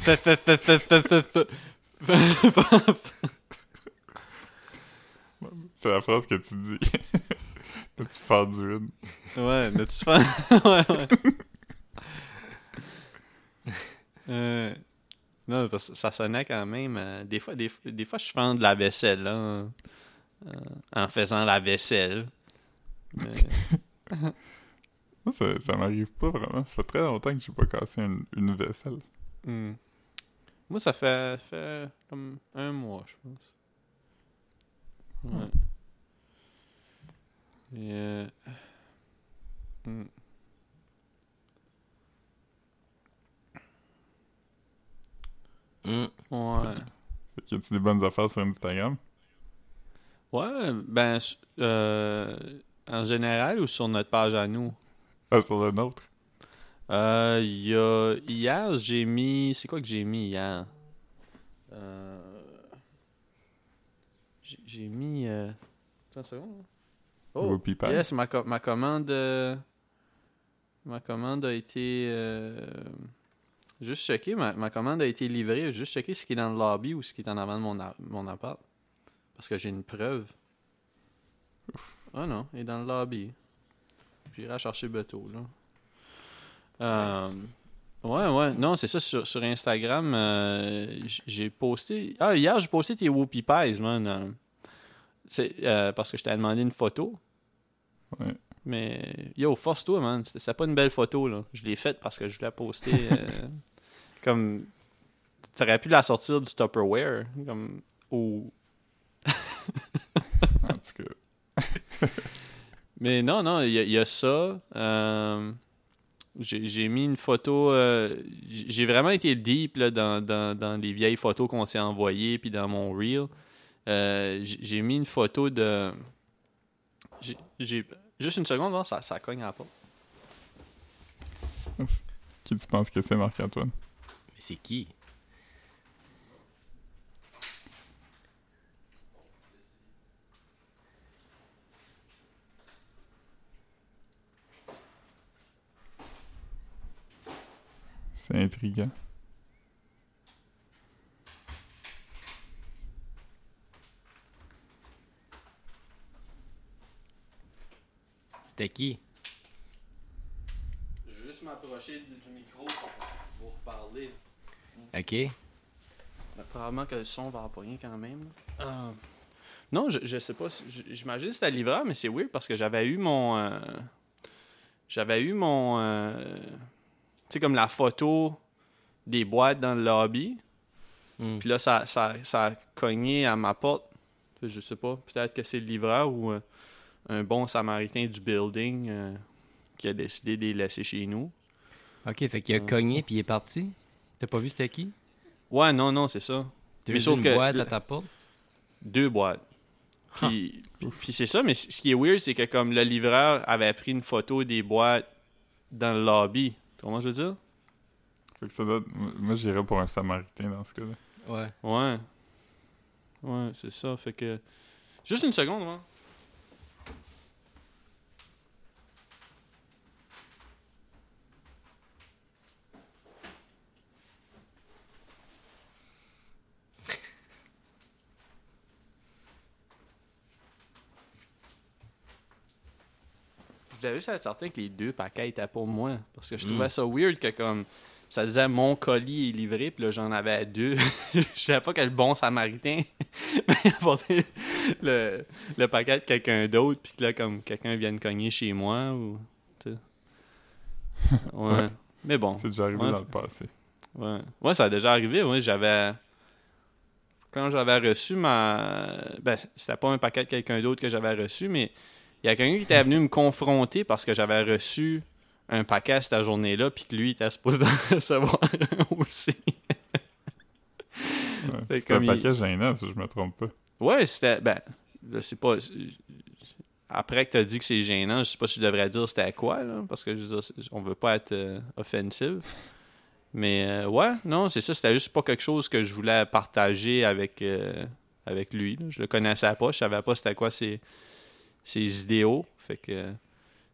Fait, fait, fait, fait, fait, fait, C'est la phrase que tu dis. T'as-tu faire du une? Ouais, n'as-tu fen... ouais, ouais. Euh, Non, parce que ça sonnait quand même... euh, des, fois, des, des fois, je fends de la vaisselle, là, euh, en faisant la vaisselle. Mais- Moi, ça, ça m'arrive pas vraiment. Ça fait très longtemps que j'ai pas cassé une, une vaisselle. Hmm. Moi, ça fait, fait comme un mois, je pense. Ouais. Et, euh, hmm. Hmm. Ouais. Fait que y a-tu des bonnes affaires sur Instagram? Ouais, ben, euh, en général ou sur notre page à nous? Ah, sur le nôtre? Euh, y a, hier, j'ai mis. C'est quoi que j'ai mis hier? Euh, j'ai- mis. Euh, attends une seconde. Oh, yes, ma, co- ma commande. euh, ma commande a été. euh, Juste checker, ma, ma commande a été livrée. Juste checker ce qui est dans le lobby ou ce qui est en avant de mon, mon appart. Parce que j'ai une preuve. Ah non, il est dans le lobby. J'irai chercher Beto, là. Euh, Ouais, ouais. Non, c'est ça, sur, sur Instagram, euh, j'ai posté... Ah, hier, j'ai posté tes Whoopi Pies, man. euh. C'est, euh, parce que je t'avais demandé une photo. Ouais. Mais, yo, force-toi, man. C'était pas une belle photo, là. Je l'ai faite parce que je voulais poster... euh, comme... T'aurais pu la sortir du Tupperware. Comme... Ou... En tout cas, Mais non, non, il y, a- il y a ça. Euh, j'ai mis une photo. euh, j'ai vraiment été deep là, dans, dans, dans les vieilles photos qu'on s'est envoyées, puis dans mon reel. Euh, j'ai mis une photo de. j'ai- juste une seconde, là, ça, ça cogne à la porte. qui tu penses que c'est Marc-Antoine? Mais c'est qui? C'est intriguant. C'était qui? Je vais juste m'approcher du micro pour parler. OK. Mais probablement que le son va pas rien quand même. Euh, non, je, je sais pas. J'imagine que c'était livreur, mais c'est weird parce que j'avais eu mon. euh, j'avais eu mon. euh, sais, comme la photo des boîtes dans le lobby. Hmm. Puis là, ça, ça, ça a cogné à ma porte. Je sais pas. Peut-être que c'est le livreur ou euh, un bon samaritain du building euh, qui a décidé de les laisser chez nous. OK, fait qu'il a Ouais. cogné puis il est parti. T'as pas vu c'était qui? Ouais, non, non, c'est ça. T'as Mais vu sauf une que boîte à ta porte? deux boîtes. Puis, puis- puis c'est ça, mais ce qui est weird, c'est que comme le livreur avait pris une photo des boîtes dans le lobby. Comment je veux dire? Fait que ça doit... Moi, j'irais pour un Samaritain dans ce cas-là. Ouais. Ouais. Ouais, c'est ça. Fait que. Juste une seconde, moi. Voulais juste être certain que les deux paquets étaient pour moi? Parce que je trouvais Mm. ça weird que comme ça disait mon colis est livré, puis là j'en avais deux. je savais pas quel bon samaritain apporté le, le paquet de quelqu'un d'autre, puis que là comme quelqu'un vienne cogner chez moi ou. Ouais. Ouais. Mais bon. C'est déjà arrivé Ouais. dans le passé. Ouais. ouais, ça a déjà arrivé. Ouais, j'avais. Quand j'avais reçu ma. Ben, c'était pas un paquet de quelqu'un d'autre que j'avais reçu, mais il y a quelqu'un qui était venu me confronter parce que j'avais reçu un paquet cette journée-là, puis que lui il était supposé d'en recevoir aussi. Ouais. C'est un il- paquet gênant, si je me trompe pas. Ouais, c'était. Ben, je sais pas. Après que t'as dit que c'est gênant, je sais pas si je devrais dire c'était quoi, là, parce que je veux dire, c'est- on veut pas être euh, offensive. Mais euh, ouais, non, c'est ça, c'était juste pas quelque chose que je voulais partager avec, euh, avec lui. là. Je le connaissais pas, je savais pas c'était quoi ses, ses idéaux. Fait que je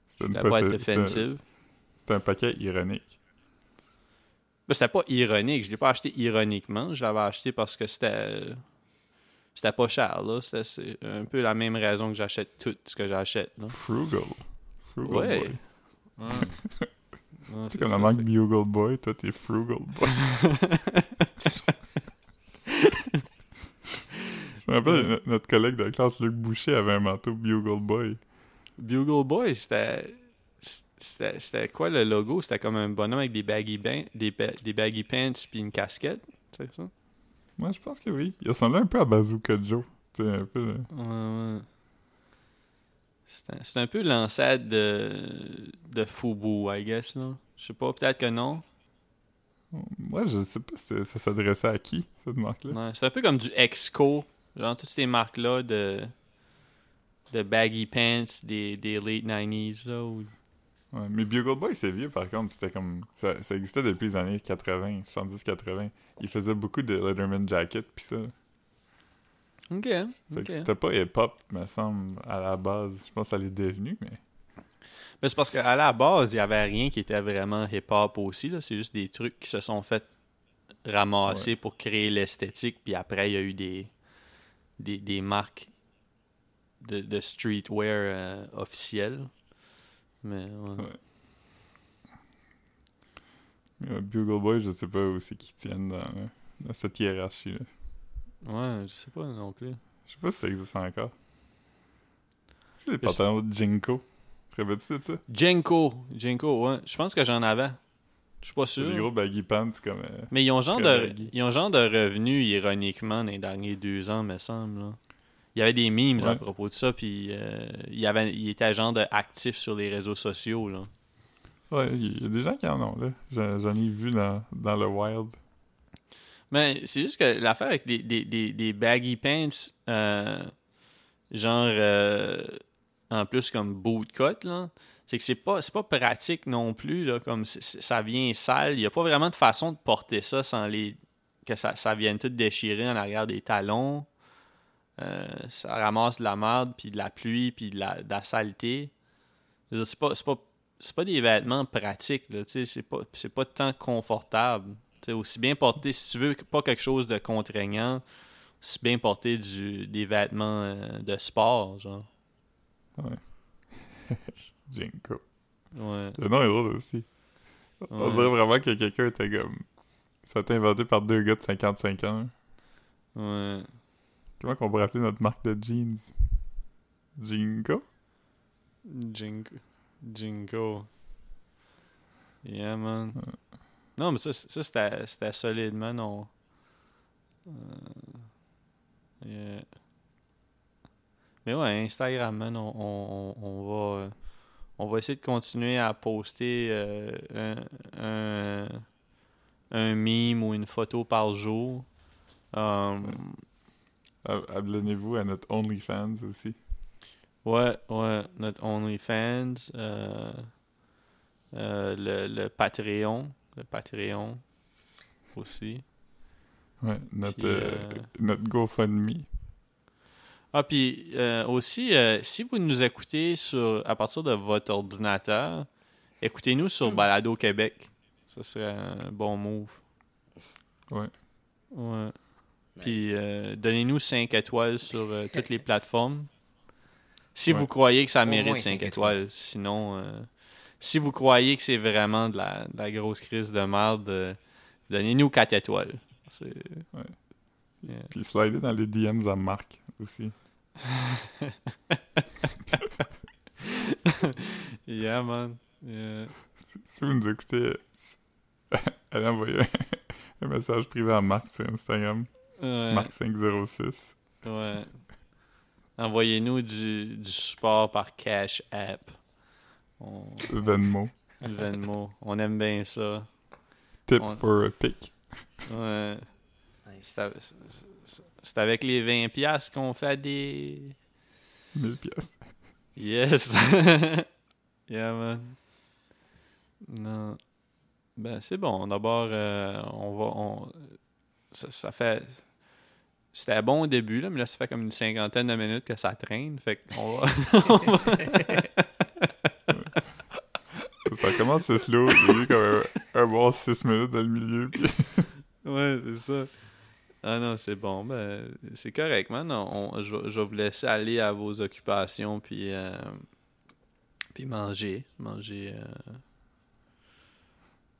C'est une voulais pas être possi- c'est un- offensive. C'est un paquet ironique. Ben, c'était pas ironique, je l'ai pas acheté ironiquement, je l'avais acheté parce que c'était. C'était pas cher, là. C'était c'est un peu la même raison que j'achète tout ce que j'achète, là. Frugal. Frugal Ouais. boy. Ouais. Ouais, Tu c'est comme ça, la marque Bugle Boy, toi, t'es Frugal Boy. je me rappelle, no- notre collègue de classe, Luc Boucher, avait un manteau Bugle Boy. Bugle Boy, c'était. C'était quoi le logo? C'était comme un bonhomme avec des baggy, ban- des, ba- des baggy pants puis une casquette. C'est ça? Moi, je pense que oui. Il ressemblait un peu à Bazooka Joe. Un peu... là. Ouais, ouais. C'est un, c'est un peu l'ancêtre de, de Fubu, I guess, là. Je sais pas, peut-être que non. Moi, je sais pas si ça s'adressait à qui, cette marque-là. Ouais, c'est un peu comme du Exco. Genre, toutes ces marques-là de, de baggy pants des, des late 90s, là. Ou... Ouais, mais Bugle Boy, c'est vieux, par contre. C'était comme... Ça, ça existait depuis les années 80, 70-80. Il faisait beaucoup de Letterman Jacket, pis ça. Ok. C'était pas hip-hop, me semble, à la base. Je pense que ça l'est devenu, mais... Ben, c'est parce qu'à la base, il n'y avait rien qui était vraiment hip-hop aussi. là. C'est juste des trucs qui se sont fait ramasser pour créer l'esthétique. Puis après, il y a eu des, des, des marques de, de streetwear euh, officielles. Mais ouais. Ouais. Euh, Bugle Boy, je sais pas où c'est qu'ils tiennent dans, dans cette hiérarchie-là. Ouais, je sais pas non plus. Je sais pas si ça existe encore. Tu sais, les pantalons de Jinko. Te rappelles-tu de ça? Jenko. Jenko, ouais. Je pense que j'en avais. Je suis pas sûr. des gros baggy pants comme... euh, Mais ils ont genre de baggy. ils ont genre de revenus ironiquement dans les derniers deux ans, me semble. là. Il y avait des memes à propos de ça, puis euh, il avait il était genre de actif sur les réseaux sociaux là. Ouais, il y a des gens qui en ont, là. J'en ai vu dans, dans le wild. Mais c'est juste que l'affaire avec des, des, des, des baggy pants, euh, genre euh, en plus comme bootcut, là, c'est que c'est pas, pas pratique non plus, là, comme ça vient sale. Il n'y a pas vraiment de façon de porter ça sans les que ça, ça vienne tout déchirer en arrière des talons. Euh, ça ramasse de la merde, puis de la pluie, puis de la, de la saleté. C'est pas, pas, pas des vêtements pratiques, là, tu sais, c'est pas, pas tant confortable. Tu sais, aussi bien porter, si tu veux pas quelque chose de contraignant, aussi bien porter du, des vêtements euh, de sport, genre. Jinko. Ouais. Le nom est drôle aussi. On Ouais. dirait vraiment que quelqu'un était comme... Ça a été inventé par deux gars de 55 ans. Ouais. Comment qu'on pourrait appeler notre marque de jeans? Jinko? Jinko. Jinko. Yeah, man. Non, mais ça, ça c'était, c'était solide, man. On... Euh, yeah. Mais ouais, Instagram, man, on, on, on- on va... euh, On va essayer de continuer à poster euh, un, un, un meme ou une photo par jour. Um, A- Abonnez-vous à notre OnlyFans aussi. Ouais, ouais, notre OnlyFans, euh, euh, le, le Patreon, le Patreon aussi. Ouais, notre, Puis, euh, euh, notre GoFundMe. Ah, puis euh, aussi, euh, si vous nous écoutez sur, à partir de votre ordinateur, écoutez-nous sur Balado Québec. Ça serait un bon move. Ouais. Ouais. Puis euh, donnez-nous 5 étoiles sur euh, toutes les plateformes. Si Ouais. vous croyez que ça Au mérite moins 5 cinq étoiles. Sinon, euh, si vous croyez que c'est vraiment de la, de la grosse crise de merde, euh, donnez-nous 4 étoiles. C'est- Ouais. Yeah. Puis slidez dans les DMs à Marc aussi. Yeah, man. Yeah. Si, vous nous écoutez, allez envoyer un, un message privé à Marc sur Instagram. Ouais. Marc506. Ouais. Envoyez-nous du, du support par Cash App. On, Venmo. Venmo. On aime bien ça. Tip On- for a pic. Ouais. Nice. C'est avec, les 20$ piastres qu'on fait des. 1000 pièces. Yes! yeah, man. Non. Ben, c'est bon. D'abord, euh, on va. On... Ça, ça fait. C'était bon au début, là, mais là, ça fait comme une cinquantaine de minutes que ça traîne. Fait qu'on va. Ça commence slow. Il y a eu comme un, un bon 6 minutes dans le milieu. puis- Ouais, c'est ça. Ah non, c'est bon. Ben, c'est correct, man. On- on- je, vais- je vais vous laisser aller à vos occupations, puis, euh, puis manger. Manger. euh,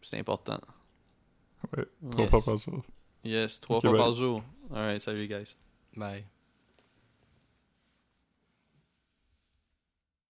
c'est important. Ouais, trois Yes. fois par jour. Yes, trois fois bye. par jour. Alright, salut, guys. Bye.